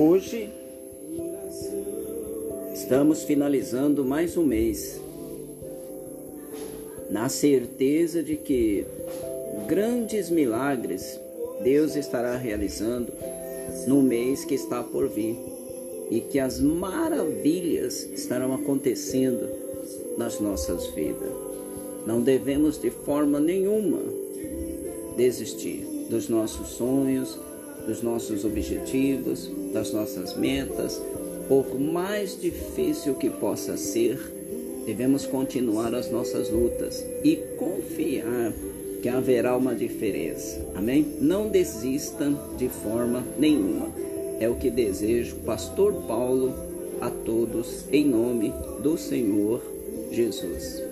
Hoje estamos finalizando mais um mês, na certeza de que grandes milagres Deus estará realizando no mês que está por vir e que as maravilhas estarão acontecendo nas nossas vidas. Não devemos de forma nenhuma desistir dos nossos sonhos, dos nossos objetivos, das nossas metas, por mais difícil que possa ser, devemos continuar as nossas lutas e confiar que haverá uma diferença. Amém? Não desistam de forma nenhuma. É o que desejo, Pastor Paulo, a todos, em nome do Senhor Jesus.